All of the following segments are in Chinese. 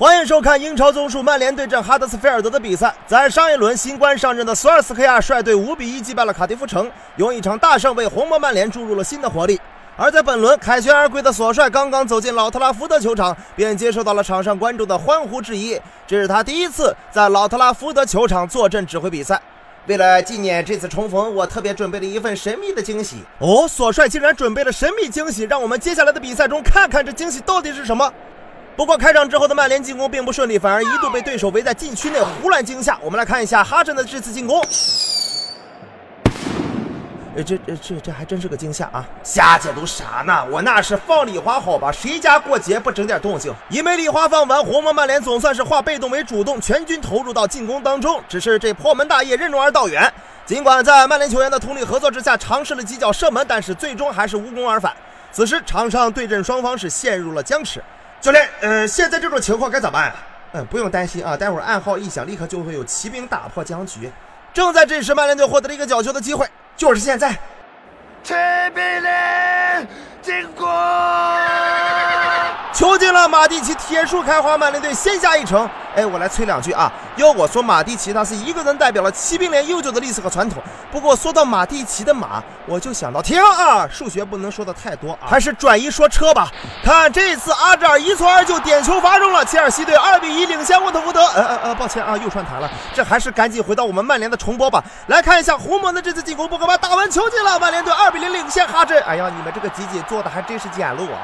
欢迎收看英超综述曼联对阵哈德斯菲尔德的比赛。在上一轮，新官上任的索尔斯克亚率队五比一击败了卡迪夫城，用一场大胜为红魔曼联注入了新的活力。而在本轮凯旋而归的索帅刚刚走进老特拉福德球场，便接受到了场上观众的欢呼致意。这是他第一次在老特拉福德球场坐镇指挥比赛。为了纪念这次重逢，我特别准备了一份神秘的惊喜。哦，索帅竟然准备了神秘惊喜，让我们接下来的比赛中看看这惊喜到底是什么。不过开场之后的曼联进攻并不顺利，反而一度被对手围在禁区内胡乱惊吓。我们来看一下哈镇的这次进攻。呃，这这这这还真是个惊吓啊！瞎解读啥呢？我那是放礼花好吧？谁家过节不整点动静？一枚礼花放完，红魔曼联总算是化被动为主动，全军投入到进攻当中。只是这破门大业任重而道远，尽管在曼联球员的通力合作之下尝试了几脚射门，但是最终还是无功而返。此时场上对阵双方是陷入了僵持。教练，呃，现在这种情况该咋办？啊嗯，不用担心啊，待会儿暗号一响，立刻就会有骑兵打破僵局。正在这时，曼联队获得了一个角球的机会，就是现在。马蒂奇铁树开花，曼联队先下一城。哎，我来催两句啊！要我说，马蒂奇他是一个人代表了骑兵连悠久的历史和传统。不过说到马蒂奇的马，我就想到停啊！数学不能说的太多啊，还是转移说车吧。看这次阿扎尔一蹴而就，点球罚中了，切尔西队二比一领先沃特福德。呃呃呃，抱歉啊，又串台了。这还是赶紧回到我们曼联的重播吧。来看一下红魔的这次进攻，博格巴打完球进了，曼联队二比零领先哈镇。哎呀，你们这个集锦做的还真是简陋啊！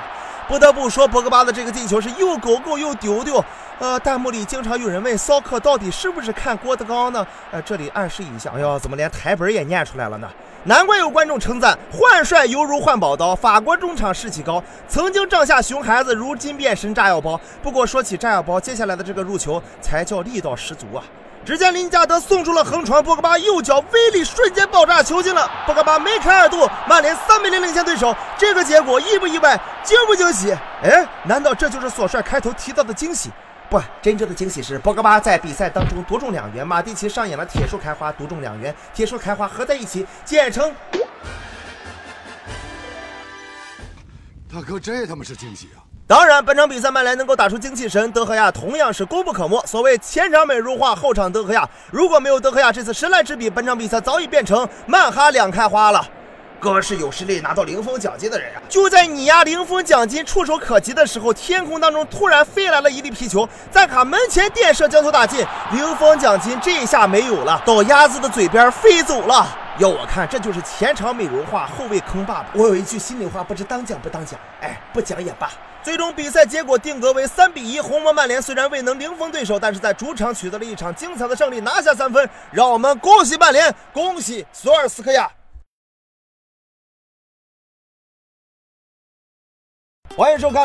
不得不说，博格巴的这个进球是又狗狗又丢丢。呃，弹幕里经常有人问骚客到底是不是看郭德纲呢？呃，这里暗示一下，哎呦，怎么连台本也念出来了呢？难怪有观众称赞换帅犹如换宝刀，法国中场士气高，曾经帐下熊孩子，如今变身炸药包。不过说起炸药包，接下来的这个入球才叫力道十足啊！只见林加德送出了横传，博格巴右脚威力瞬间爆炸，球进了。博格巴梅开二度，曼联三比零领先对手。这个结果意不意外？惊不惊喜？哎，难道这就是索帅开头提到的惊喜？不，真正的惊喜是博格巴在比赛当中独中两元，马蒂奇上演了铁树开花独中两元，铁树开花合在一起，简称。大哥，这他妈是惊喜啊！当然，本场比赛曼联能够打出精气神，德赫亚同样是功不可没。所谓前场美如画，后场德赫亚。如果没有德赫亚这次神来之笔，本场比赛早已变成曼哈两开花了。哥是有实力拿到零封奖金的人啊！就在你呀零封奖金触手可及的时候，天空当中突然飞来了一粒皮球，在卡门前垫射，将球打进。零封奖金这下没有了，到鸭子的嘴边飞走了。要我看，这就是前场美如画，后卫坑爸爸。我有一句心里话，不知当讲不当讲。哎，不讲也罢。最终比赛结果定格为三比一，红魔曼联虽然未能零封对手，但是在主场取得了一场精彩的胜利，拿下三分。让我们恭喜曼联，恭喜索尔斯克亚！欢迎收看来。